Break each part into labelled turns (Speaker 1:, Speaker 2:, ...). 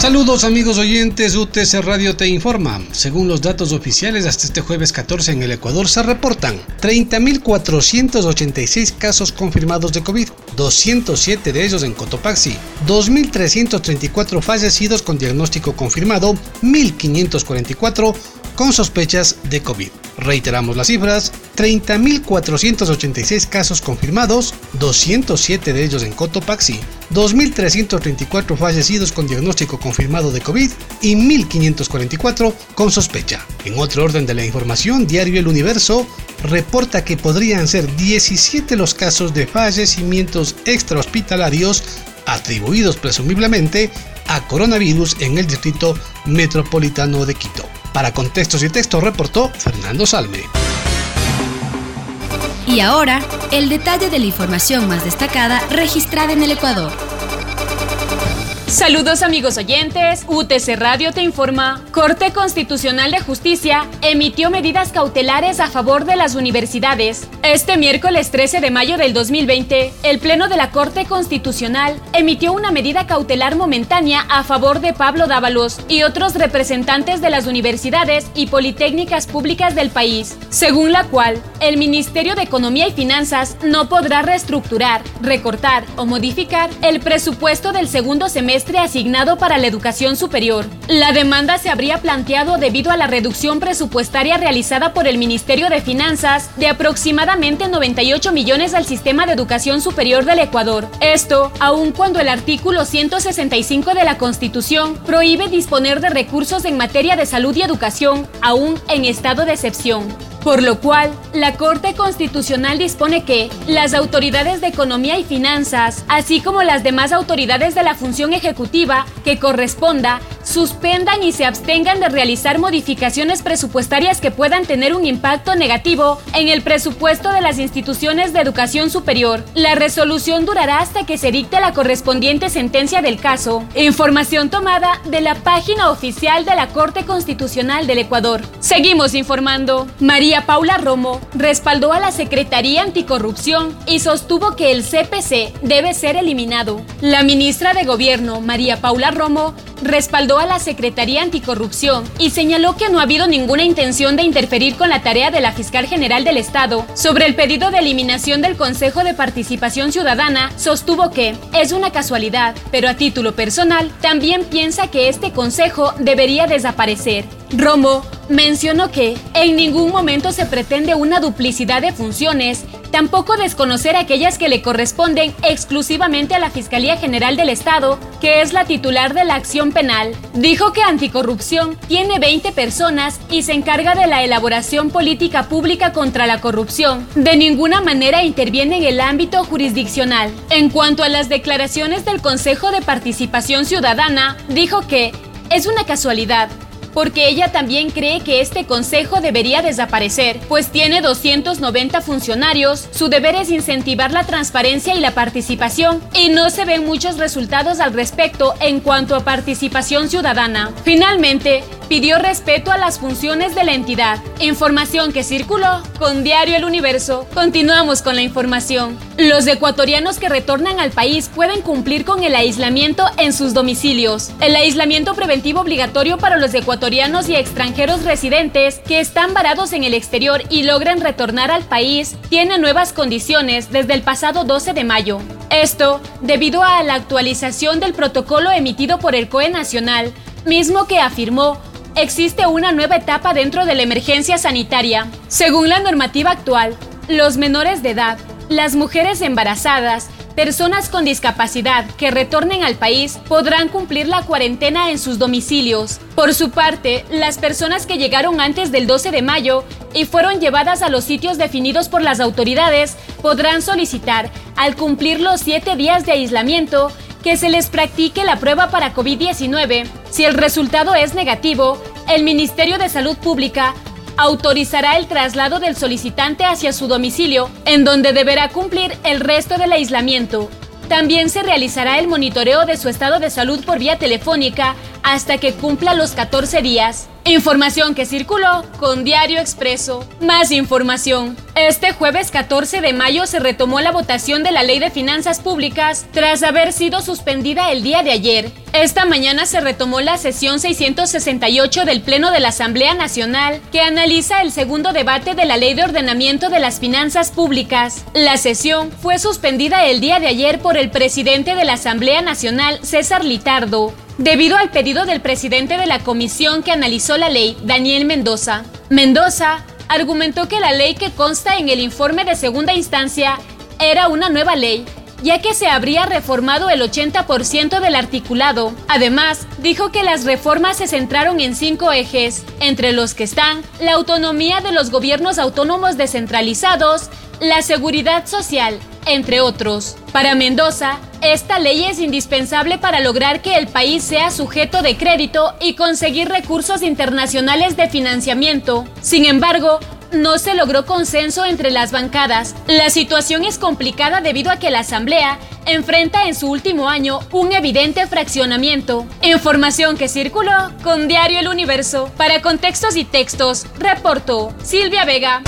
Speaker 1: Saludos amigos oyentes, UTC Radio te informa. Según los datos oficiales, hasta este jueves 14 en el Ecuador se reportan 30.486 casos confirmados de COVID, 207 de ellos en Cotopaxi, 2.334 fallecidos con diagnóstico confirmado, 1.544 con sospechas de COVID. Reiteramos las cifras, 30.486 casos confirmados, 207 de ellos en Cotopaxi, 2.334 fallecidos con diagnóstico confirmado de COVID y 1.544 con sospecha. En otro orden de la información, Diario El Universo reporta que podrían ser 17 los casos de fallecimientos extrahospitalarios atribuidos presumiblemente a coronavirus en el distrito metropolitano de Quito. Para contextos y textos reportó Fernando Salme.
Speaker 2: Y ahora, el detalle de la información más destacada registrada en el Ecuador.
Speaker 3: Saludos amigos oyentes, UTC Radio te informa. Corte Constitucional de Justicia emitió medidas cautelares a favor de las universidades. Este miércoles 13 de mayo del 2020, el Pleno de la Corte Constitucional emitió una medida cautelar momentánea a favor de Pablo Dávalos y otros representantes de las universidades y politécnicas públicas del país, según la cual el Ministerio de Economía y Finanzas no podrá reestructurar, recortar o modificar el presupuesto del segundo semestre asignado para la educación superior. La demanda se habría planteado debido a la reducción presupuestaria realizada por el Ministerio de Finanzas de aproximadamente 98 millones al sistema de educación superior del Ecuador. Esto, aun cuando el artículo 165 de la Constitución prohíbe disponer de recursos en materia de salud y educación, aún en estado de excepción por lo cual la Corte Constitucional dispone que las autoridades de economía y finanzas, así como las demás autoridades de la función ejecutiva que corresponda, suspendan y se abstengan de realizar modificaciones presupuestarias que puedan tener un impacto negativo en el presupuesto de las instituciones de educación superior. La resolución durará hasta que se dicte la correspondiente sentencia del caso. Información tomada de la página oficial de la Corte Constitucional del Ecuador. Seguimos informando. María Paula Romo respaldó a la Secretaría Anticorrupción y sostuvo que el CPC debe ser eliminado. La ministra de Gobierno, María Paula Romo, respaldó a la Secretaría Anticorrupción y señaló que no ha habido ninguna intención de interferir con la tarea de la Fiscal General del Estado. Sobre el pedido de eliminación del Consejo de Participación Ciudadana, sostuvo que es una casualidad, pero a título personal también piensa que este consejo debería desaparecer. Romo mencionó que en ningún momento se pretende una duplicidad de funciones Tampoco desconocer aquellas que le corresponden exclusivamente a la Fiscalía General del Estado, que es la titular de la acción penal. Dijo que Anticorrupción tiene 20 personas y se encarga de la elaboración política pública contra la corrupción. De ninguna manera interviene en el ámbito jurisdiccional. En cuanto a las declaraciones del Consejo de Participación Ciudadana, dijo que es una casualidad porque ella también cree que este consejo debería desaparecer, pues tiene 290 funcionarios, su deber es incentivar la transparencia y la participación, y no se ven muchos resultados al respecto en cuanto a participación ciudadana. Finalmente, pidió respeto a las funciones de la entidad. Información que circuló con Diario El Universo. Continuamos con la información. Los ecuatorianos que retornan al país pueden cumplir con el aislamiento en sus domicilios. El aislamiento preventivo obligatorio para los ecuatorianos y extranjeros residentes que están varados en el exterior y logran retornar al país tiene nuevas condiciones desde el pasado 12 de mayo. Esto debido a la actualización del protocolo emitido por el COE Nacional, mismo que afirmó existe una nueva etapa dentro de la emergencia sanitaria. Según la normativa actual, los menores de edad, las mujeres embarazadas, personas con discapacidad que retornen al país podrán cumplir la cuarentena en sus domicilios. Por su parte, las personas que llegaron antes del 12 de mayo y fueron llevadas a los sitios definidos por las autoridades podrán solicitar, al cumplir los siete días de aislamiento, que se les practique la prueba para COVID-19. Si el resultado es negativo, el Ministerio de Salud Pública autorizará el traslado del solicitante hacia su domicilio, en donde deberá cumplir el resto del aislamiento. También se realizará el monitoreo de su estado de salud por vía telefónica hasta que cumpla los 14 días. Información que circuló con Diario Expreso. Más información. Este jueves 14 de mayo se retomó la votación de la Ley de Finanzas Públicas tras haber sido suspendida el día de ayer. Esta mañana se retomó la sesión 668 del Pleno de la Asamblea Nacional que analiza el segundo debate de la Ley de Ordenamiento de las Finanzas Públicas. La sesión fue suspendida el día de ayer por el presidente de la Asamblea Nacional, César Litardo debido al pedido del presidente de la comisión que analizó la ley, Daniel Mendoza. Mendoza argumentó que la ley que consta en el informe de segunda instancia era una nueva ley, ya que se habría reformado el 80% del articulado. Además, dijo que las reformas se centraron en cinco ejes, entre los que están la autonomía de los gobiernos autónomos descentralizados, la seguridad social, entre otros. Para Mendoza, esta ley es indispensable para lograr que el país sea sujeto de crédito y conseguir recursos internacionales de financiamiento. Sin embargo, no se logró consenso entre las bancadas. La situación es complicada debido a que la Asamblea enfrenta en su último año un evidente fraccionamiento. Información que circuló con Diario El Universo. Para contextos y textos, reportó Silvia Vega.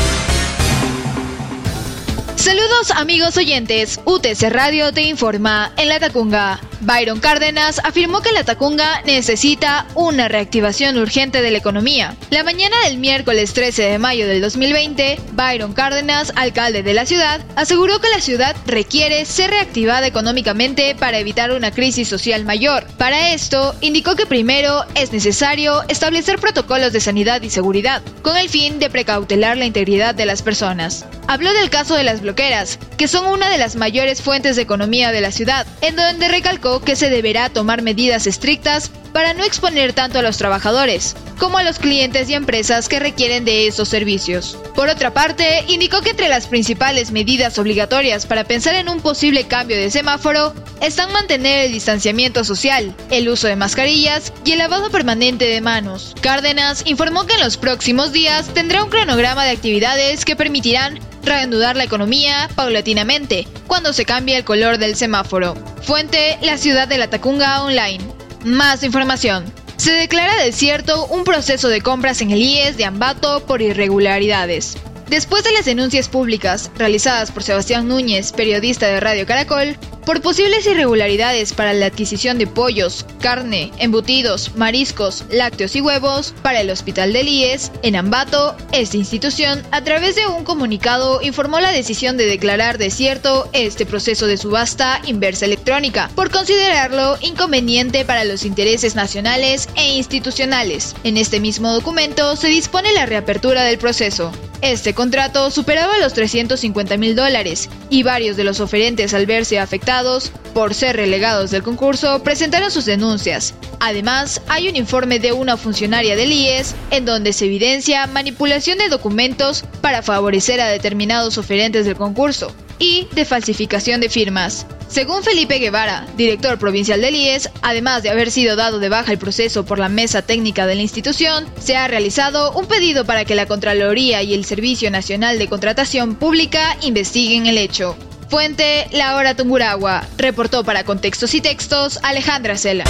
Speaker 4: Saludos amigos oyentes, UTC Radio te informa en la Tacunga. Byron Cárdenas afirmó que la Tacunga necesita una reactivación urgente de la economía. La mañana del miércoles 13 de mayo del 2020, Byron Cárdenas, alcalde de la ciudad, aseguró que la ciudad requiere ser reactivada económicamente para evitar una crisis social mayor. Para esto, indicó que primero es necesario establecer protocolos de sanidad y seguridad, con el fin de precautelar la integridad de las personas. Habló del caso de las bloqueras, que son una de las mayores fuentes de economía de la ciudad, en donde recalcó que se deberá tomar medidas estrictas para no exponer tanto a los trabajadores como a los clientes y empresas que requieren de esos servicios. Por otra parte, indicó que entre las principales medidas obligatorias para pensar en un posible cambio de semáforo están mantener el distanciamiento social, el uso de mascarillas y el lavado permanente de manos. Cárdenas informó que en los próximos días tendrá un cronograma de actividades que permitirán reanudar la economía paulatinamente cuando se cambie el color del semáforo. Fuente, la ciudad de la Tacunga Online. Más información. Se declara desierto un proceso de compras en el IES de Ambato por irregularidades. Después de las denuncias públicas realizadas por Sebastián Núñez, periodista de Radio Caracol, por posibles irregularidades para la adquisición de pollos, carne, embutidos, mariscos, lácteos y huevos para el Hospital del IES, en Ambato, esta institución, a través de un comunicado, informó la decisión de declarar desierto este proceso de subasta inversa electrónica, por considerarlo inconveniente para los intereses nacionales e institucionales. En este mismo documento se dispone la reapertura del proceso. Este contrato superaba los 350 mil dólares y varios de los oferentes al verse afectados por ser relegados del concurso presentaron sus denuncias. Además, hay un informe de una funcionaria del IES en donde se evidencia manipulación de documentos para favorecer a determinados oferentes del concurso y de falsificación de firmas. Según Felipe Guevara, director provincial del IES, además de haber sido dado de baja el proceso por la mesa técnica de la institución, se ha realizado un pedido para que la Contraloría y el Servicio Nacional de Contratación Pública investiguen el hecho. Fuente La Hora Tunguragua. Reportó para Contextos y Textos Alejandra Cela.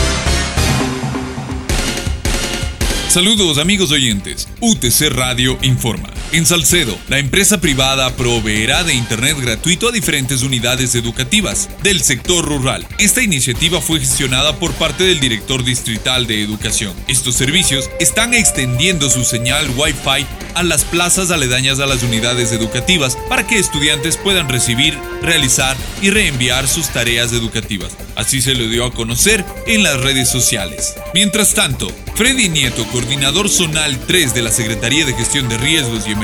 Speaker 5: Saludos amigos oyentes. UTC Radio informa. En Salcedo, la empresa privada proveerá de Internet gratuito a diferentes unidades educativas del sector rural. Esta iniciativa fue gestionada por parte del director distrital de educación. Estos servicios están extendiendo su señal Wi-Fi a las plazas aledañas a las unidades educativas para que estudiantes puedan recibir, realizar y reenviar sus tareas educativas. Así se lo dio a conocer en las redes sociales. Mientras tanto, Freddy Nieto, coordinador zonal 3 de la Secretaría de Gestión de Riesgos y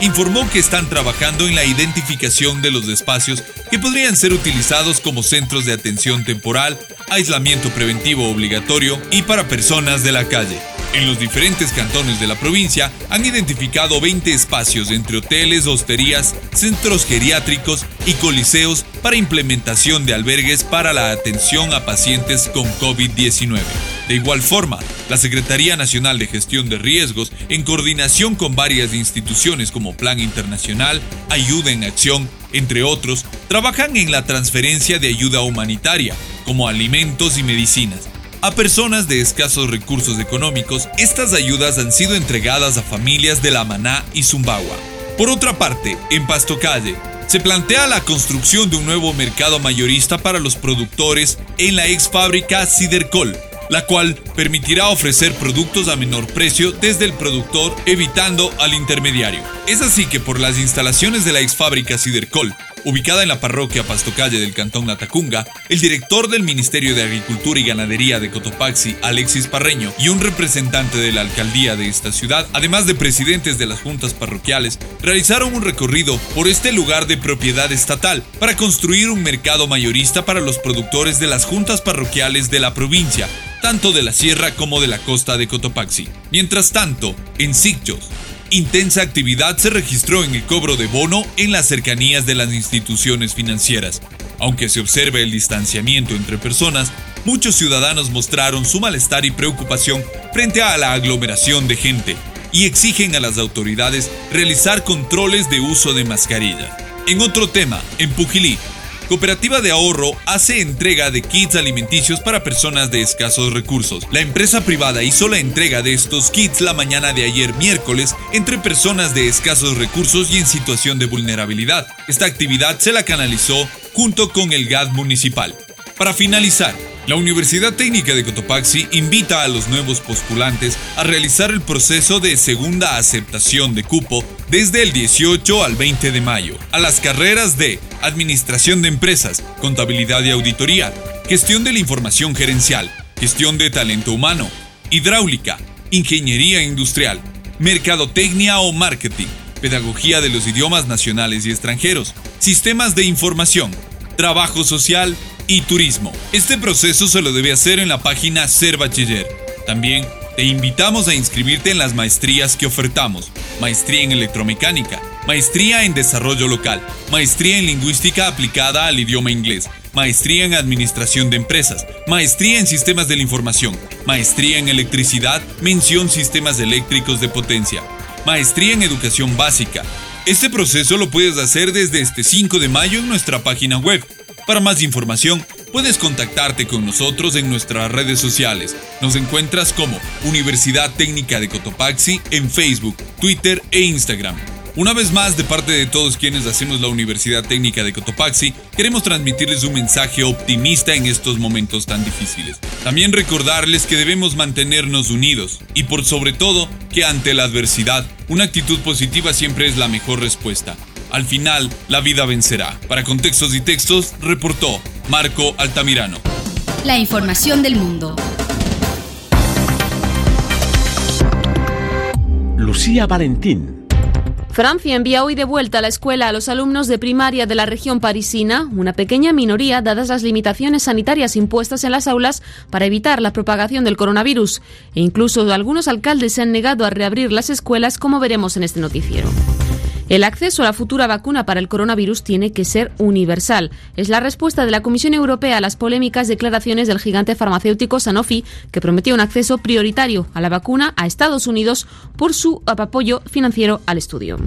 Speaker 5: Informó que están trabajando en la identificación de los espacios que podrían ser utilizados como centros de atención temporal, aislamiento preventivo obligatorio y para personas de la calle. En los diferentes cantones de la provincia han identificado 20 espacios entre hoteles, hosterías, centros geriátricos y coliseos para implementación de albergues para la atención a pacientes con COVID-19. De igual forma, la Secretaría Nacional de Gestión de Riesgos, en coordinación con varias instituciones como Plan Internacional, Ayuda en Acción, entre otros, trabajan en la transferencia de ayuda humanitaria, como alimentos y medicinas a personas de escasos recursos económicos, estas ayudas han sido entregadas a familias de La Maná y Zumbagua. Por otra parte, en Pasto Calle, se plantea la construcción de un nuevo mercado mayorista para los productores en la ex fábrica Cidercol, la cual permitirá ofrecer productos a menor precio desde el productor evitando al intermediario. Es así que por las instalaciones de la ex fábrica Cidercol ubicada en la parroquia Pastocalle del Cantón Latacunga, el director del Ministerio de Agricultura y Ganadería de Cotopaxi, Alexis Parreño, y un representante de la alcaldía de esta ciudad, además de presidentes de las juntas parroquiales, realizaron un recorrido por este lugar de propiedad estatal para construir un mercado mayorista para los productores de las juntas parroquiales de la provincia, tanto de la sierra como de la costa de Cotopaxi. Mientras tanto, en Sicchos, Intensa actividad se registró en el cobro de bono en las cercanías de las instituciones financieras. Aunque se observa el distanciamiento entre personas, muchos ciudadanos mostraron su malestar y preocupación frente a la aglomeración de gente y exigen a las autoridades realizar controles de uso de mascarilla. En otro tema, en Pujilí, Cooperativa de Ahorro hace entrega de kits alimenticios para personas de escasos recursos. La empresa privada hizo la entrega de estos kits la mañana de ayer miércoles entre personas de escasos recursos y en situación de vulnerabilidad. Esta actividad se la canalizó junto con el GAD municipal. Para finalizar, la Universidad Técnica de Cotopaxi invita a los nuevos postulantes a realizar el proceso de segunda aceptación de cupo desde el 18 al 20 de mayo a las carreras de Administración de Empresas, Contabilidad y Auditoría, Gestión de la Información Gerencial, Gestión de Talento Humano, Hidráulica, Ingeniería Industrial, Mercadotecnia o Marketing, Pedagogía de los Idiomas Nacionales y Extranjeros, Sistemas de Información, Trabajo Social, y turismo. Este proceso se lo debe hacer en la página Ser Bachiller. También te invitamos a inscribirte en las maestrías que ofertamos. Maestría en electromecánica, maestría en desarrollo local, maestría en lingüística aplicada al idioma inglés, maestría en administración de empresas, maestría en sistemas de la información, maestría en electricidad, mención sistemas eléctricos de potencia, maestría en educación básica. Este proceso lo puedes hacer desde este 5 de mayo en nuestra página web para más información, puedes contactarte con nosotros en nuestras redes sociales. Nos encuentras como Universidad Técnica de Cotopaxi en Facebook, Twitter e Instagram. Una vez más, de parte de todos quienes hacemos la Universidad Técnica de Cotopaxi, queremos transmitirles un mensaje optimista en estos momentos tan difíciles. También recordarles que debemos mantenernos unidos y por sobre todo que ante la adversidad, una actitud positiva siempre es la mejor respuesta. Al final, la vida vencerá. Para contextos y textos, reportó Marco Altamirano.
Speaker 2: La información del mundo.
Speaker 6: Lucía Valentín.
Speaker 7: Francia envía hoy de vuelta a la escuela a los alumnos de primaria de la región parisina, una pequeña minoría dadas las limitaciones sanitarias impuestas en las aulas para evitar la propagación del coronavirus. E incluso algunos alcaldes se han negado a reabrir las escuelas, como veremos en este noticiero. El acceso a la futura vacuna para el coronavirus tiene que ser universal. Es la respuesta de la Comisión Europea a las polémicas declaraciones del gigante farmacéutico Sanofi, que prometió un acceso prioritario a la vacuna a Estados Unidos por su apoyo financiero al estudio.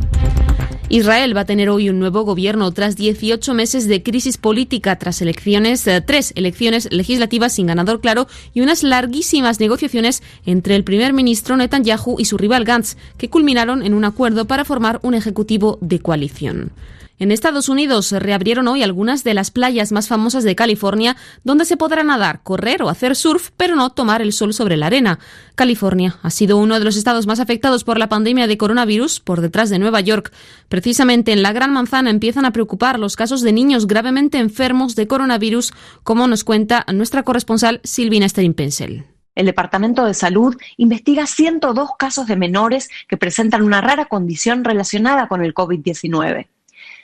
Speaker 7: Israel va a tener hoy un nuevo gobierno tras 18 meses de crisis política, tras elecciones, eh, tres elecciones legislativas sin ganador claro y unas larguísimas negociaciones entre el primer ministro Netanyahu y su rival Gantz, que culminaron en un acuerdo para formar un ejecutivo de coalición. En Estados Unidos se reabrieron hoy algunas de las playas más famosas de California, donde se podrá nadar, correr o hacer surf, pero no tomar el sol sobre la arena. California ha sido uno de los estados más afectados por la pandemia de coronavirus, por detrás de Nueva York. Precisamente en la Gran Manzana empiezan a preocupar los casos de niños gravemente enfermos de coronavirus, como nos cuenta nuestra corresponsal Silvina Stein-Pensel.
Speaker 8: El Departamento de Salud investiga 102 casos de menores que presentan una rara condición relacionada con el COVID-19.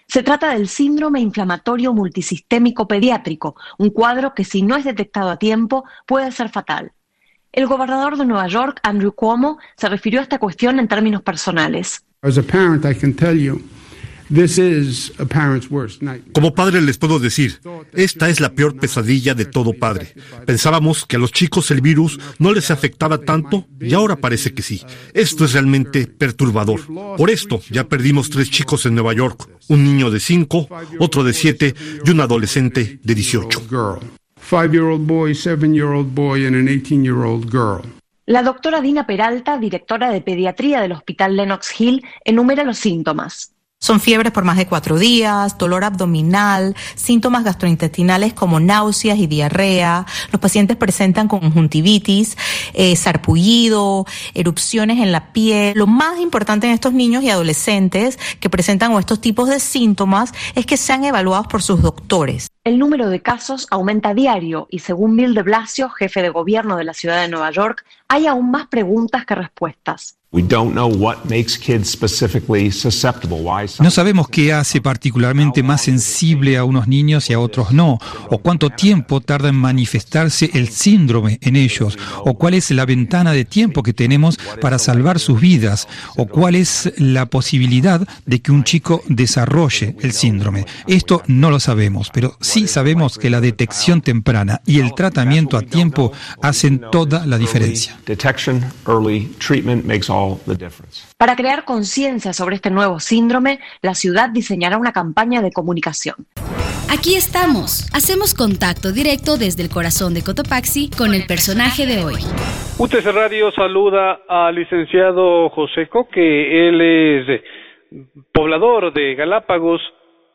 Speaker 8: Se trata del síndrome inflamatorio multisistémico pediátrico, un cuadro que si no es detectado a tiempo puede ser fatal. El gobernador de Nueva York, Andrew Cuomo, se refirió a esta cuestión en términos personales.
Speaker 9: Como padre les puedo decir, esta es la peor pesadilla de todo padre. Pensábamos que a los chicos el virus no les afectaba tanto y ahora parece que sí. Esto es realmente perturbador. Por esto ya perdimos tres chicos en Nueva York, un niño de cinco, otro de siete y un adolescente de 18.
Speaker 8: La doctora Dina Peralta, directora de pediatría del Hospital Lenox Hill, enumera los síntomas.
Speaker 10: Son fiebres por más de cuatro días, dolor abdominal, síntomas gastrointestinales como náuseas y diarrea. Los pacientes presentan conjuntivitis, eh, sarpullido, erupciones en la piel. Lo más importante en estos niños y adolescentes que presentan estos tipos de síntomas es que sean evaluados por sus doctores.
Speaker 8: El número de casos aumenta diario y según Bill de Blasio, jefe de gobierno de la ciudad de Nueva York, hay aún más preguntas que respuestas.
Speaker 11: No sabemos qué hace particularmente más sensible a unos niños y a otros no, o cuánto tiempo tarda en manifestarse el síndrome en ellos, o cuál es la ventana de tiempo que tenemos para salvar sus vidas, o cuál es la posibilidad de que un chico desarrolle el síndrome. Esto no lo sabemos, pero sí sabemos que la detección temprana y el tratamiento a tiempo hacen toda la diferencia.
Speaker 8: Para crear conciencia sobre este nuevo síndrome, la ciudad diseñará una campaña de comunicación.
Speaker 2: Aquí estamos. Hacemos contacto directo desde el corazón de Cotopaxi con el personaje de hoy.
Speaker 12: UTC Radio saluda al licenciado Joseco, que él es poblador de Galápagos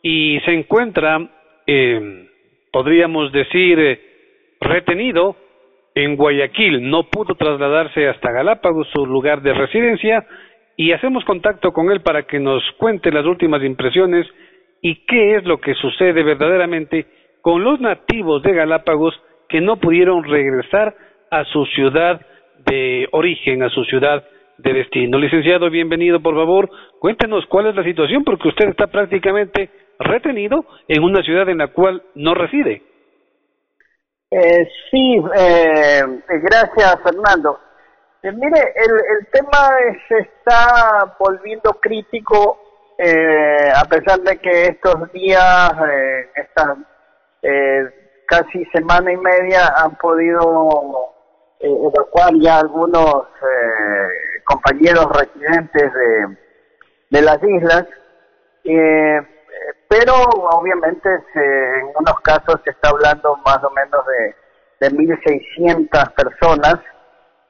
Speaker 12: y se encuentra, eh, podríamos decir, eh, retenido en Guayaquil. No pudo trasladarse hasta Galápagos, su lugar de residencia, y hacemos contacto con él para que nos cuente las últimas impresiones y qué es lo que sucede verdaderamente con los nativos de Galápagos que no pudieron regresar a su ciudad de origen, a su ciudad de destino. Licenciado, bienvenido, por favor. Cuéntenos cuál es la situación, porque usted está prácticamente retenido en una ciudad en la cual no reside.
Speaker 13: Eh, sí, eh, gracias Fernando. Eh, mire, el, el tema se está volviendo crítico eh, a pesar de que estos días, eh, estas casi semana y media han podido evacuar ya algunos compañeros residentes de, de las islas. Eh, pero obviamente en unos casos se está hablando más o menos de, de 1.600 personas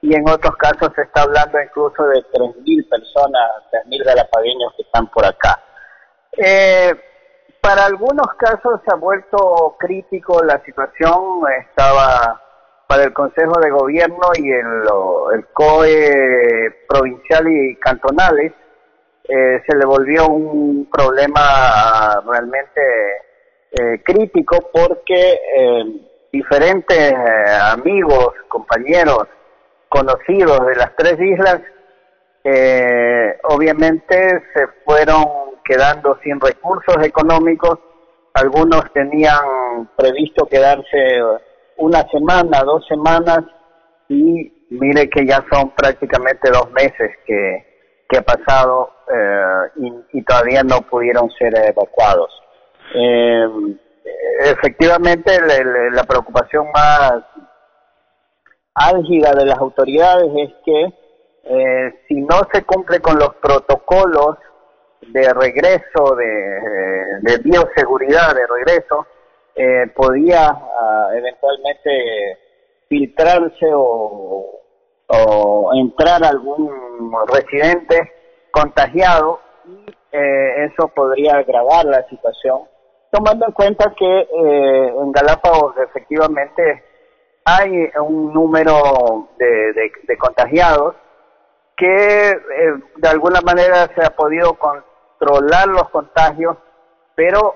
Speaker 13: y en otros casos se está hablando incluso de 3.000 personas, 3.000 galapagueños que están por acá. Eh, para algunos casos se ha vuelto crítico la situación, estaba para el Consejo de Gobierno y el, el COE provincial y cantonales, eh, se le volvió un problema realmente eh, crítico porque eh, diferentes amigos, compañeros, conocidos de las tres islas, obviamente se fueron quedando sin recursos económicos, algunos tenían previsto quedarse una semana, dos semanas, y mire que ya son prácticamente dos meses que, que ha pasado eh, y, todavía no pudieron ser evacuados. Eh, efectivamente, la preocupación más álgida de las autoridades es que eh, si no se cumple con los protocolos de regreso, de, bioseguridad de regreso, podía ah, eventualmente filtrarse o, o entrar algún residente contagiado y eh, eso podría agravar la situación, tomando en cuenta que eh, en Galápagos efectivamente hay un número de, contagiados que eh, de alguna manera se ha podido controlar los contagios, pero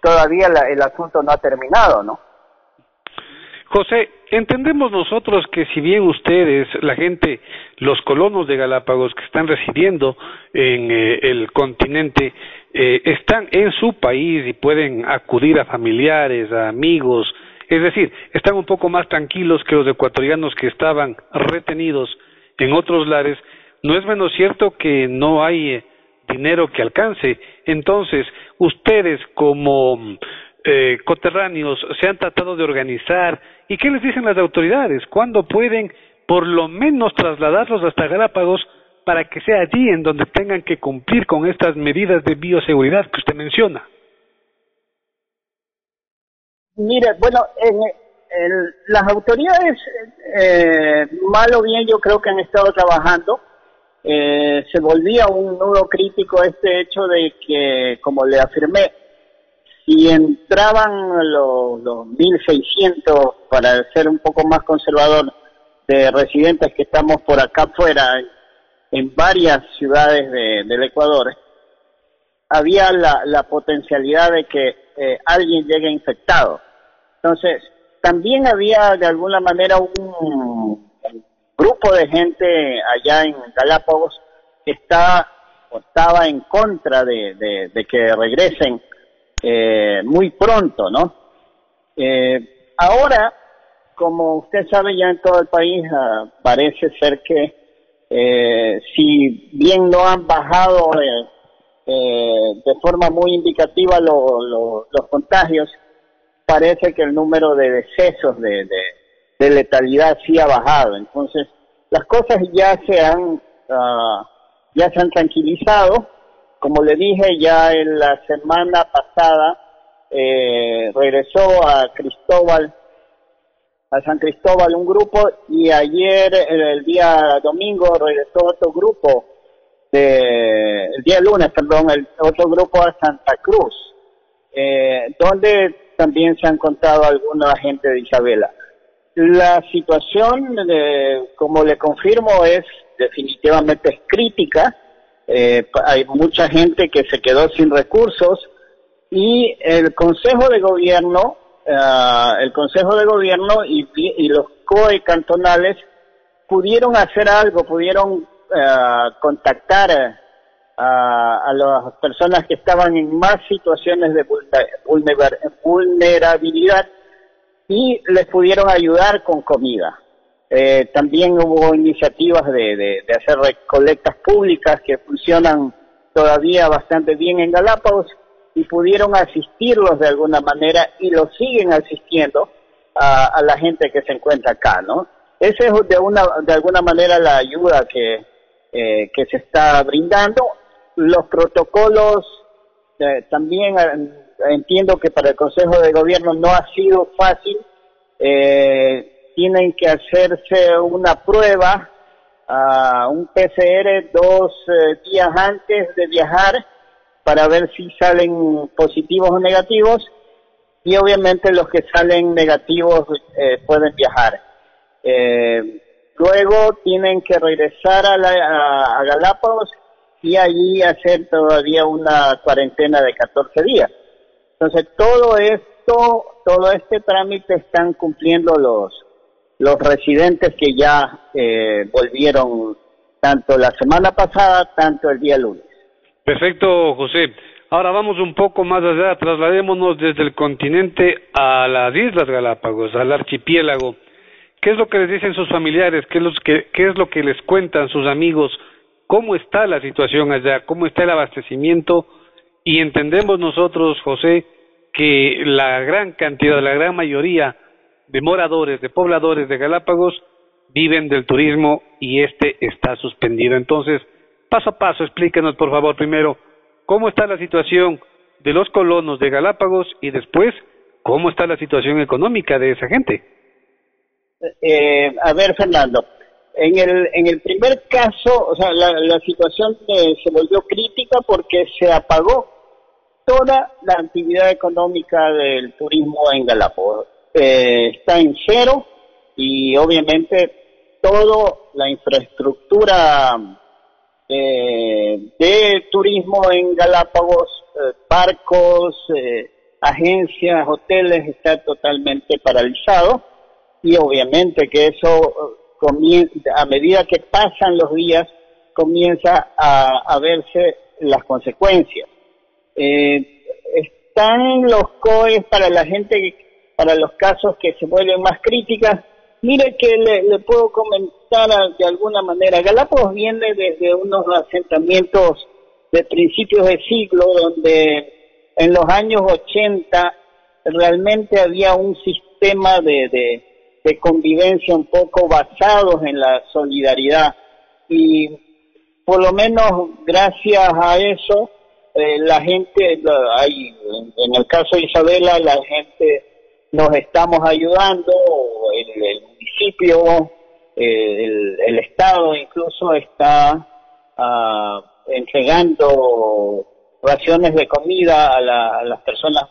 Speaker 13: todavía el asunto no ha terminado, ¿no?
Speaker 12: José, entendemos nosotros que si bien ustedes, la gente, los colonos de Galápagos que están residiendo en eh, el continente, eh, están en su país y pueden acudir a familiares, a amigos, Es decir, están un poco más tranquilos que los ecuatorianos que estaban retenidos en otros lares. No es menos cierto que no hay eh, dinero que alcance. Entonces, ustedes como eh, coterráneos se han tratado de organizar. ¿Y qué les dicen las autoridades? ¿Cuándo pueden por lo menos trasladarlos hasta Galápagos para que sea allí en donde tengan que cumplir con estas medidas de bioseguridad que usted menciona?
Speaker 13: Mire, bueno, en, las autoridades, eh, mal o bien, yo creo que han estado trabajando. Eh, se volvía un nudo crítico este hecho de que, como le afirmé, si entraban los, los 1.600, para ser un poco más conservador, de residentes que estamos por acá afuera, en varias ciudades del Ecuador, había la, potencialidad de que eh, alguien llegue infectado. Entonces, también había de alguna manera un grupo de gente allá en Galápagos que está o estaba en contra de, de, que regresen eh, muy pronto, ¿no? Eh, ahora, como usted sabe ya en todo el país, ah, parece ser que eh, si bien no han bajado eh, eh, de forma muy indicativa los contagios, parece que el número de decesos de, letalidad sí ha bajado. Entonces, las cosas ya se han, ah, ya se han tranquilizado. Como le dije, ya en la semana pasada regresó a Cristóbal a San Cristóbal un grupo y ayer, el día domingo, regresó otro grupo, de, el día lunes, perdón, el otro grupo a Santa Cruz, eh, donde también se han contado alguna gente de Isabela. La situación, como le confirmo, es definitivamente crítica. Eh, hay mucha gente que se quedó sin recursos y el Consejo de Gobierno eh, el Consejo de Gobierno y, los COE cantonales pudieron hacer algo, pudieron eh, contactar a, las personas que estaban en más situaciones de vulnerabilidad y les pudieron ayudar con comida. Eh, también hubo iniciativas de, de hacer recolectas públicas que funcionan todavía bastante bien en Galápagos y pudieron asistirlos de alguna manera y los siguen asistiendo a, la gente que se encuentra acá, ¿no? Esa es de, una, de alguna manera la ayuda que, eh, que se está brindando. Los protocolos eh, también eh, entiendo que para el Consejo de Gobierno no ha sido fácil. Tienen que hacerse una prueba, uh, un PCR dos días antes de viajar para ver si salen positivos o negativos y obviamente los que salen negativos eh, pueden viajar. Eh, luego tienen que regresar a, a, Galápagos y allí hacer todavía una cuarentena de 14 días. Entonces todo esto, todo este trámite están cumpliendo los, los residentes que ya eh, volvieron tanto la semana pasada, tanto el día lunes.
Speaker 12: Perfecto, José. Ahora vamos un poco más allá, trasladémonos desde el continente a las Islas Galápagos, al archipiélago. ¿Qué es lo que les dicen sus familiares? ¿Qué es, qué es lo que les cuentan sus amigos? ¿Cómo está la situación allá? ¿Cómo está el abastecimiento? Y entendemos nosotros, José, que la gran cantidad, la gran mayoría de moradores, de pobladores de Galápagos viven del turismo y este está suspendido. Entonces, Paso a paso, explíquenos por favor primero cómo está la situación de los colonos de Galápagos y después cómo está la situación económica de esa gente.
Speaker 13: Eh, a ver, Fernando, en el, en el primer caso, o sea, la, situación eh, se volvió crítica porque se apagó toda la actividad económica del turismo en Galápagos. Eh, está en cero y obviamente toda la infraestructura eh, de turismo en Galápagos, eh, barcos, eh, agencias, hoteles, está totalmente paralizado y obviamente que eso comienza, a medida que pasan los días comienza a, verse las consecuencias. están los COEs para la gente para los casos que se vuelven más críticas. Mire que le, puedo comentar de alguna manera, Galápagos viene desde unos asentamientos de principios de siglo donde en los años 80 realmente había un sistema de, de, convivencia un poco basados en la solidaridad y por lo menos gracias a eso eh, la gente, hay, en el caso de Isabela, la gente nos estamos ayudando, el, municipio, eh, el, Estado incluso está ah, entregando raciones de comida a, las personas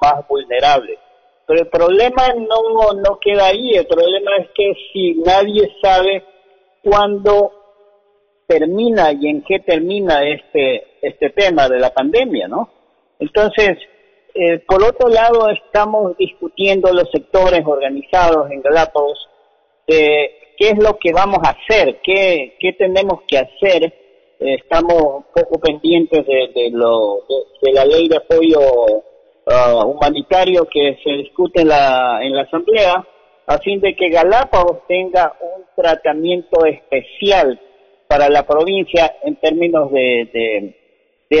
Speaker 13: más, vulnerables. Pero el problema no, no queda ahí, el problema es que si nadie sabe cuándo termina y en qué termina este, este tema de la pandemia, ¿no? Entonces, eh, por otro lado, estamos discutiendo los sectores organizados en Galápagos de qué es lo que vamos a hacer, qué, qué tenemos que hacer. Estamos un poco pendientes de, lo, de, la ley de apoyo uh, humanitario que se discute en la, en la Asamblea, a fin de que Galápagos tenga un tratamiento especial para la provincia en términos de, de,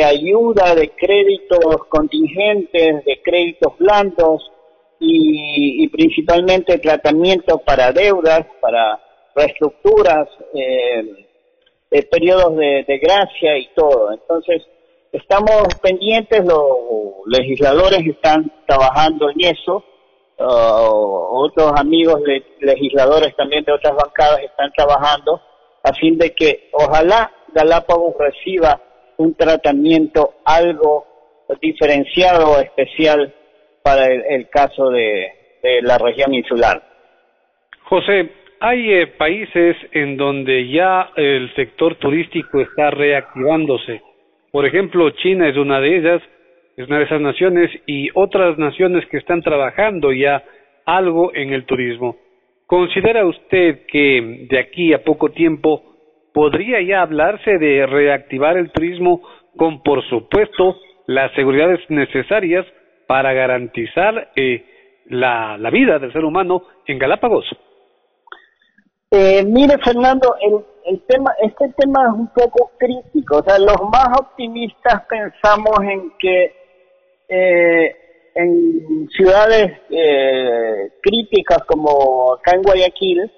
Speaker 13: ayuda, de créditos contingentes, de créditos blandos y, y principalmente tratamiento para deudas, para reestructuras. Eh, periodos de, gracia y todo. Entonces, estamos pendientes, los legisladores están trabajando en eso, uh, otros amigos legisladores también de otras bancadas están trabajando a fin de que ojalá Galápagos reciba un tratamiento algo diferenciado o especial para el, caso de la región insular.
Speaker 12: José, hay eh, países en donde ya el sector turístico está reactivándose. Por ejemplo, China es una de ellas, es una de esas naciones y otras naciones que están trabajando ya algo en el turismo. ¿Considera usted que de aquí a poco tiempo podría ya hablarse de reactivar el turismo con, por supuesto, las seguridades necesarias para garantizar eh, la vida del ser humano en Galápagos?
Speaker 13: Eh, mire, Fernando, el, el tema, este tema es un poco crítico. O sea, los más optimistas pensamos en que eh, en ciudades eh, críticas como acá en Guayaquil,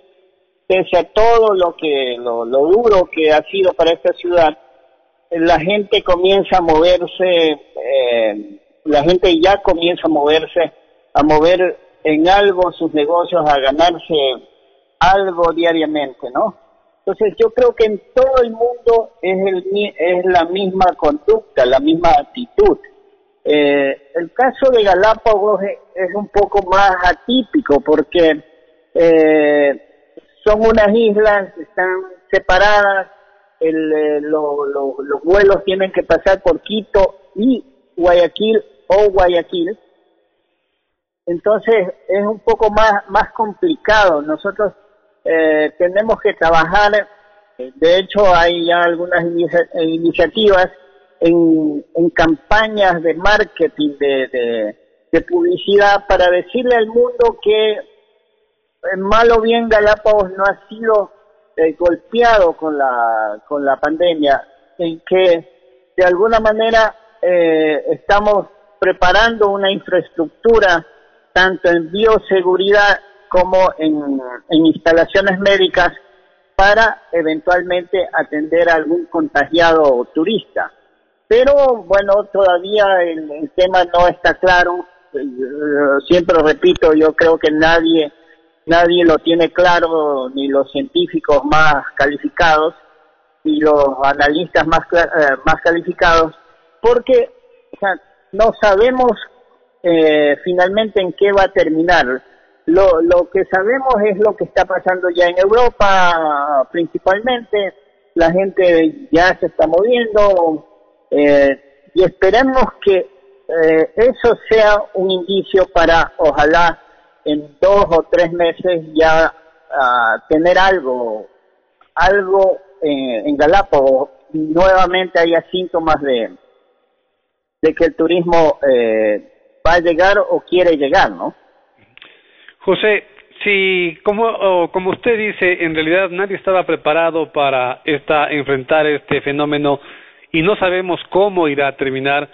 Speaker 13: pese a todo lo que lo, duro que ha sido para esta ciudad, la gente comienza a moverse, eh, la gente ya comienza a moverse, a mover en algo sus negocios, a ganarse algo diariamente, ¿no? Entonces yo creo que en todo el mundo es, el, es la misma conducta, la misma actitud. Eh, el caso de Galápagos es, un poco más atípico porque eh, son unas islas, están separadas, el, eh, los vuelos tienen que pasar por Quito y Guayaquil o Guayaquil. Entonces es un poco más, más complicado. Nosotros eh, tenemos que trabajar, de hecho hay ya algunas iniciativas en, campañas de marketing, de, publicidad, para decirle al mundo que en mal o bien Galápagos no ha sido eh, golpeado con la, con la pandemia, en que de alguna manera eh, estamos preparando una infraestructura tanto en bioseguridad como en, instalaciones médicas para eventualmente atender a algún contagiado turista. Pero bueno, todavía el, tema no está claro. Eh, siempre repito, yo creo que nadie nadie lo tiene claro, ni los científicos más calificados, ni los analistas más eh, más calificados, porque no sabemos eh, finalmente en qué va a terminar. Lo, que sabemos es lo que está pasando ya en Europa principalmente, la gente ya se está moviendo eh, y esperemos que eh, eso sea un indicio para ojalá en dos o tres meses ya uh, tener algo, algo en Galápagos, nuevamente haya síntomas de, de que el turismo eh, va a llegar o quiere llegar, ¿no?
Speaker 12: José, si como, como usted dice, en realidad nadie estaba preparado para esta, enfrentar este fenómeno y no sabemos cómo irá a terminar,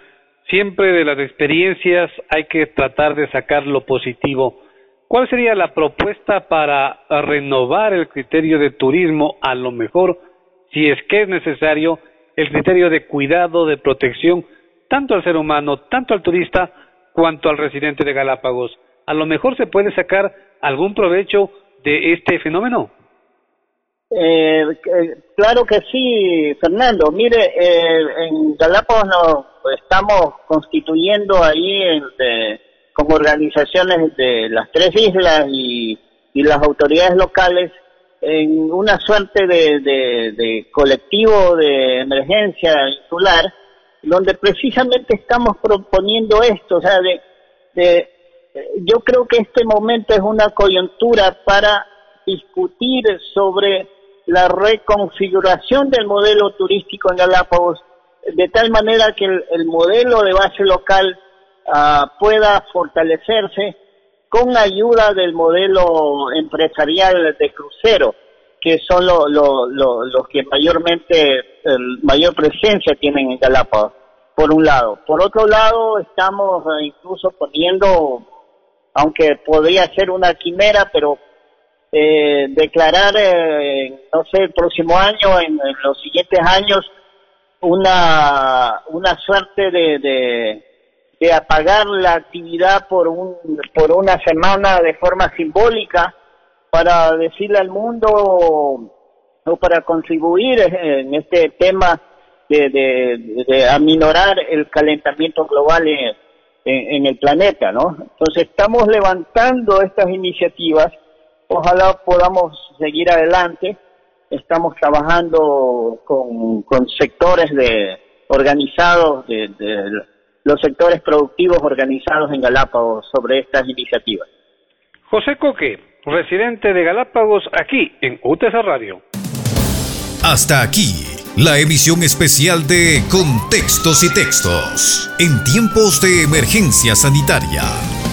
Speaker 12: siempre de las experiencias hay que tratar de sacar lo positivo. ¿Cuál sería la propuesta para renovar el criterio de turismo, a lo mejor, si es que es necesario, el criterio de cuidado, de protección, tanto al ser humano, tanto al turista, cuanto al residente de Galápagos? A lo mejor se puede sacar algún provecho de este fenómeno.
Speaker 13: Eh, eh, claro que sí, Fernando. Mire, eh, en Galápagos nos estamos constituyendo ahí como organizaciones de las tres islas y, las autoridades locales en una suerte de, colectivo de emergencia insular, donde precisamente estamos proponiendo esto, o sea, de yo creo que este momento es una coyuntura para discutir sobre la reconfiguración del modelo turístico en Galápagos, de tal manera que el, modelo de base local ah, pueda fortalecerse con ayuda del modelo empresarial de crucero, que son los que mayormente, mayor presencia tienen en Galápagos, por un lado. Por otro lado, estamos eh, incluso poniendo aunque podría ser una quimera, pero eh, declarar, eh, no sé, el próximo año, en, los siguientes años, una, una suerte de, de, de, apagar la actividad por, un, por una semana de forma simbólica para decirle al mundo o para contribuir en este tema de, de, de aminorar el calentamiento global en, en, el planeta, ¿no? Entonces estamos levantando estas iniciativas, ojalá podamos seguir adelante, estamos trabajando con, con sectores de organizados, de, los sectores productivos organizados en Galápagos sobre estas iniciativas.
Speaker 12: José Coque, residente de Galápagos, aquí en UTESA Radio.
Speaker 14: Hasta aquí la emisión especial de Contextos y Textos en tiempos de emergencia sanitaria.